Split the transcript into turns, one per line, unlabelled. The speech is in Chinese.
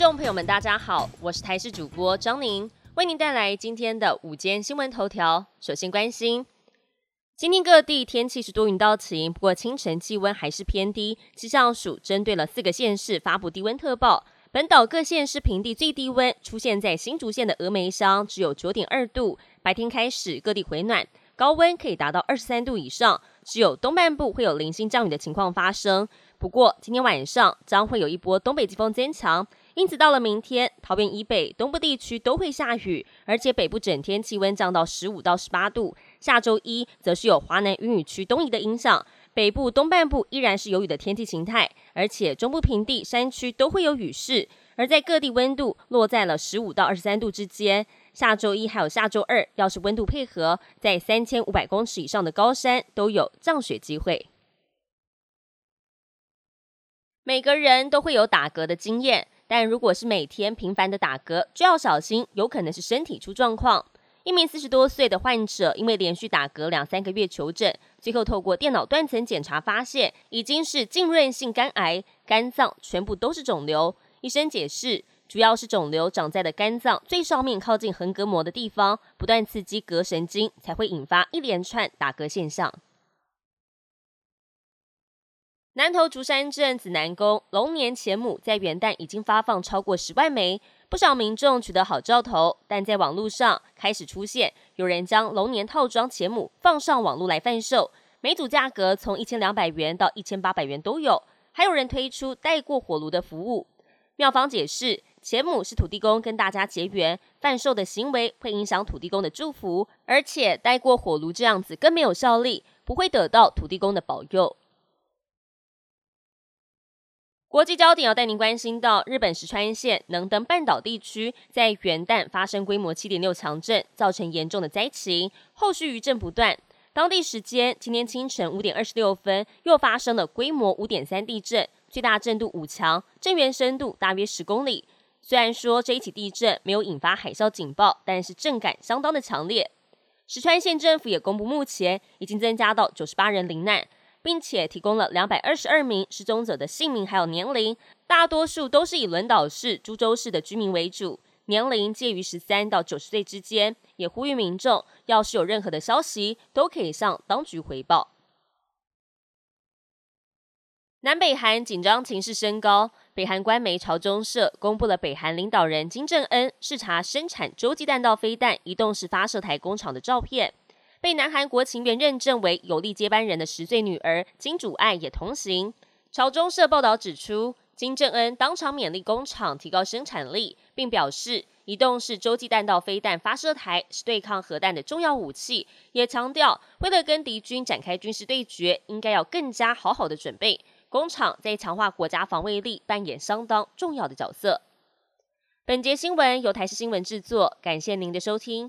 众朋友们，大家好，我是台视主播张宁，为您带来今天的午间新闻头条。首先关心，今天各地天气是多云到晴，不过清晨气温还是偏低。气象署针对了四个县市发布低温特报，本岛各县市平地最低温出现在新竹县的峨眉乡，只有九点二度。白天开始各地回暖，高温可以达到二十三度以上，只有东半部会有零星降雨的情况发生。不过今天晚上将会有一波东北季风增强。因此，到了明天，桃园以北、东部地区都会下雨，而且北部整天气温降到十五到十八度。下周一则是有华南云雨区东移的影响，北部东半部依然是有雨的天气形态，而且中部平地、山区都会有雨势。而在各地温度落在了十五到二十三度之间。下周一还有下周二，要是温度配合，在三千五百公尺以上的高山都有降雪机会。每个人都会有打嗝的经验。但如果是每天频繁的打嗝，就要小心，有可能是身体出状况。一名四十多岁的患者，因为连续打嗝两三个月求诊，最后透过电脑断层检查发现，已经是浸润性肝癌，肝脏全部都是肿瘤。医生解释，主要是肿瘤长在了肝脏最上面靠近横膈膜的地方，不断刺激膈神经，才会引发一连串打嗝现象。南投竹山镇紫南宫龙年钱母在元旦已经发放超过十万枚，不少民众取得好兆头，但在网络上开始出现有人将龙年套装钱母放上网络来贩售，每组价格从一千两百元到一千八百元都有，还有人推出带过火炉的服务。庙方解释，钱母是土地公跟大家结缘，贩售的行为会影响土地公的祝福，而且带过火炉这样子更没有效力，不会得到土地公的保佑。国际焦点要带您关心到日本石川县能登半岛地区，在元旦发生规模七点六强震，造成严重的灾情，后续余震不断。当地时间今天清晨五点二十六分，又发生了规模五点三地震，最大震度五强，震源深度大约十公里。虽然说这一起地震没有引发海啸警报，但是震感相当的强烈。石川县政府也公布，目前已经增加到九十八人罹难。并且提供了两百二十二名失踪者的姓名还有年龄，大多数都是以轮岛市、株洲市的居民为主，年龄介于十三到九十岁之间。也呼吁民众，要是有任何的消息，都可以向当局回报。南北韩紧张情势升高，北韩官媒朝中社公布了北韩领导人金正恩视察生产洲际弹道飞弹移动式发射台工厂的照片。被南韩国情院认证为有力接班人的十岁女儿金主爱也同行。朝中社报道指出，金正恩当场勉励工厂提高生产力，并表示移动式洲际弹道飞弹发射台是对抗核弹的重要武器，也强调为了跟敌军展开军事对决，应该要更加好好的准备。工厂在强化国家防卫力扮演相当重要的角色。本节新闻由台视新闻制作，感谢您的收听。